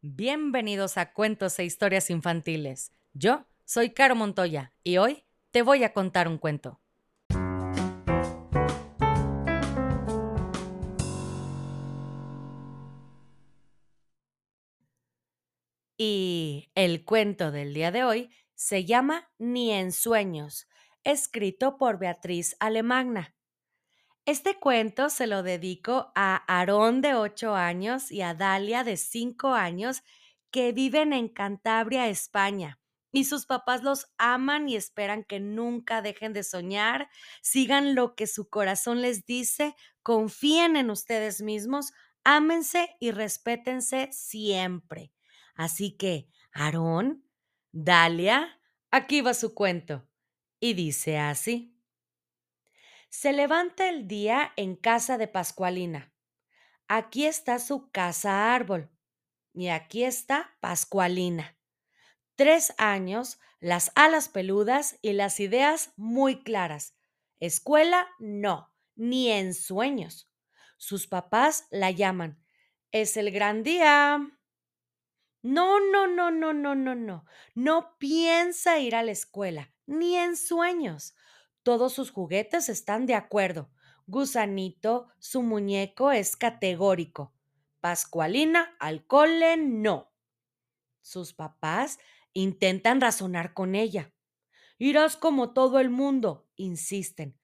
Bienvenidos a Cuentos e Historias Infantiles. Yo soy Caro Montoya y hoy te voy a contar un cuento. Y el cuento del día de hoy se llama Ni en sueños, escrito por Beatriz Alemagna. Este cuento se lo dedico a Aarón de 8 años y a Dalia de 5 años que viven en Cantabria, España. Y sus papás los aman y esperan que nunca dejen de soñar, sigan lo que su corazón les dice, confíen en ustedes mismos, ámense y respétense siempre. Así que, Aarón, Dalia, aquí va su cuento. Y dice así. Se levanta el día en casa de Pascualina. Aquí está su casa árbol. Y aquí está Pascualina. Tres años, las alas peludas y las ideas muy claras. Escuela, no, ni en sueños. Sus papás la llaman. Es el gran día. No, no, no, no, no, no, no. No piensa ir a la escuela, ni en sueños. Todos sus juguetes están de acuerdo. Gusanito, su muñeco es categórico. Pascualina, al cole, no. Sus papás intentan razonar con ella. Irás como todo el mundo, insisten.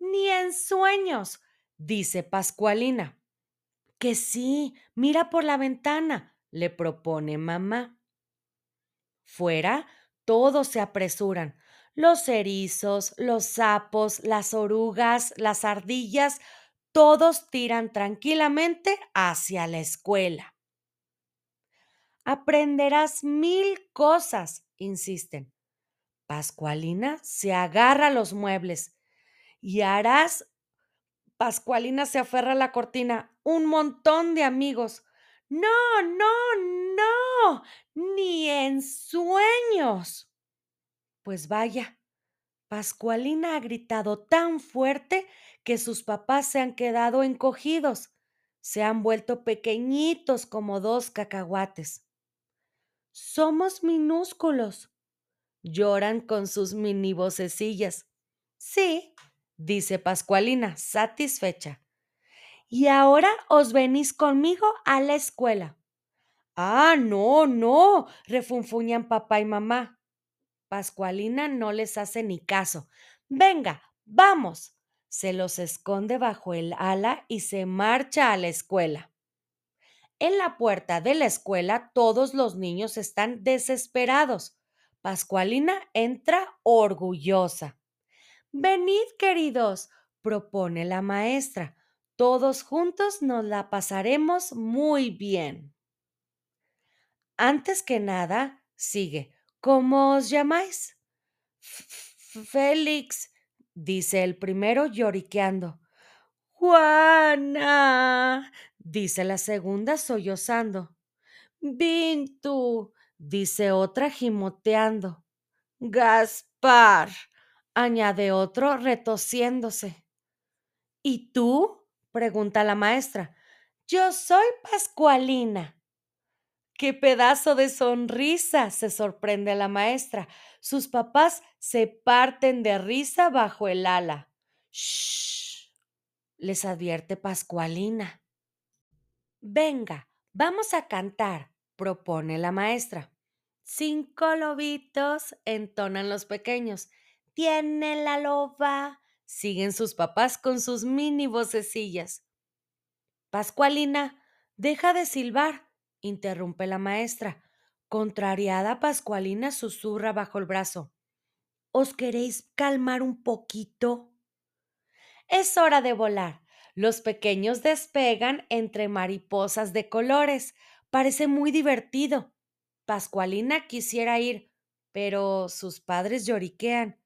Ni en sueños, dice Pascualina. Que sí, mira por la ventana, le propone mamá. Fuera, todos se apresuran los erizos, los sapos, las orugas, las ardillas, todos tiran tranquilamente hacia la escuela. Aprenderás mil cosas, insisten. Pascualina se agarra a los muebles y harás. Pascualina se aferra a la cortina. Un montón de amigos. No, no, no, ni en sueños. Pues vaya, Pascualina ha gritado tan fuerte que sus papás se han quedado encogidos, se han vuelto pequeñitos como dos cacahuates. Somos minúsculos, lloran con sus mini vocecillas. Sí, dice Pascualina, satisfecha. Y ahora os venís conmigo a la escuela. Ah, no, no, refunfuñan papá y mamá. Pascualina no les hace ni caso. Venga, vamos. Se los esconde bajo el ala y se marcha a la escuela. En la puerta de la escuela todos los niños están desesperados. Pascualina entra orgullosa. Venid, queridos, propone la maestra. Todos juntos nos la pasaremos muy bien. Antes que nada, sigue, ¿Cómo os llamáis? Félix, dice el primero lloriqueando. Juana, dice la segunda sollozando. Vintu, dice otra gimoteando. Gaspar, añade otro retosiéndose. ¿Y tú? pregunta la maestra. Yo soy Pascualina. ¡Qué pedazo de sonrisa! se sorprende la maestra. Sus papás se parten de risa bajo el ala. ¡Shh! les advierte Pascualina. Venga, vamos a cantar, propone la maestra. Cinco lobitos, entonan los pequeños. Tiene la loba, siguen sus papás con sus mini vocecillas. Pascualina, deja de silbar interrumpe la maestra. Contrariada, Pascualina susurra bajo el brazo. ¿Os queréis calmar un poquito? Es hora de volar. Los pequeños despegan entre mariposas de colores. Parece muy divertido. Pascualina quisiera ir, pero sus padres lloriquean.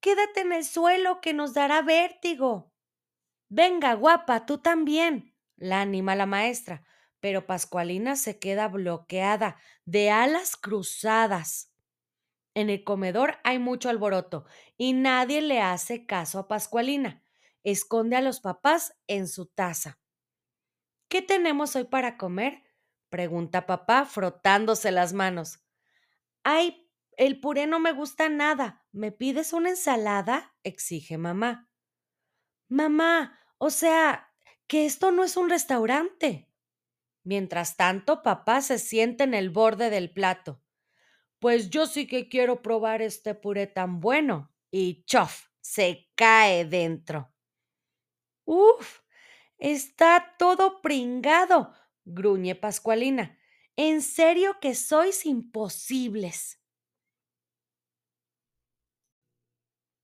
Quédate en el suelo que nos dará vértigo. Venga, guapa, tú también, la anima la maestra pero Pascualina se queda bloqueada, de alas cruzadas. En el comedor hay mucho alboroto y nadie le hace caso a Pascualina. Esconde a los papás en su taza. ¿Qué tenemos hoy para comer? Pregunta papá frotándose las manos. Ay, el puré no me gusta nada. ¿Me pides una ensalada? exige mamá. Mamá, o sea, que esto no es un restaurante. Mientras tanto, papá se siente en el borde del plato. Pues yo sí que quiero probar este puré tan bueno. Y chof, se cae dentro. Uf, está todo pringado, gruñe Pascualina. En serio que sois imposibles.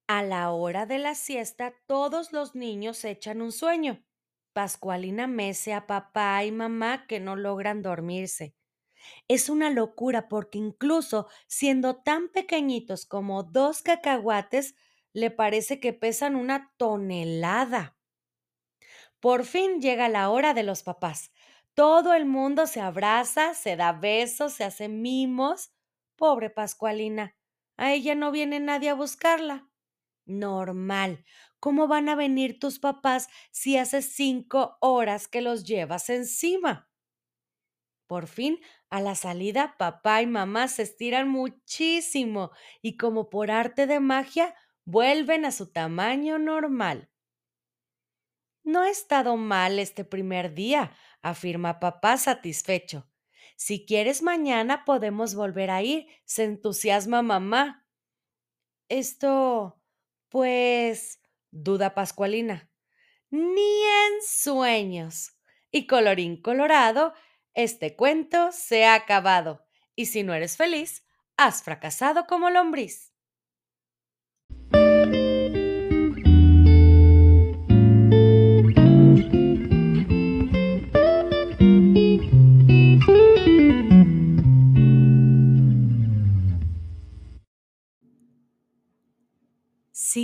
A la hora de la siesta, todos los niños echan un sueño. Pascualina mece a papá y mamá que no logran dormirse. Es una locura porque incluso siendo tan pequeñitos como dos cacahuates, le parece que pesan una tonelada. Por fin llega la hora de los papás. Todo el mundo se abraza, se da besos, se hace mimos. Pobre Pascualina, a ella no viene nadie a buscarla. Normal. ¿Cómo van a venir tus papás si hace cinco horas que los llevas encima? Por fin, a la salida, papá y mamá se estiran muchísimo y como por arte de magia, vuelven a su tamaño normal. No ha estado mal este primer día, afirma papá satisfecho. Si quieres mañana podemos volver a ir, se entusiasma mamá. Esto, pues, duda Pascualina. Ni en sueños. Y colorín colorado, este cuento se ha acabado. Y si no eres feliz, has fracasado como lombriz.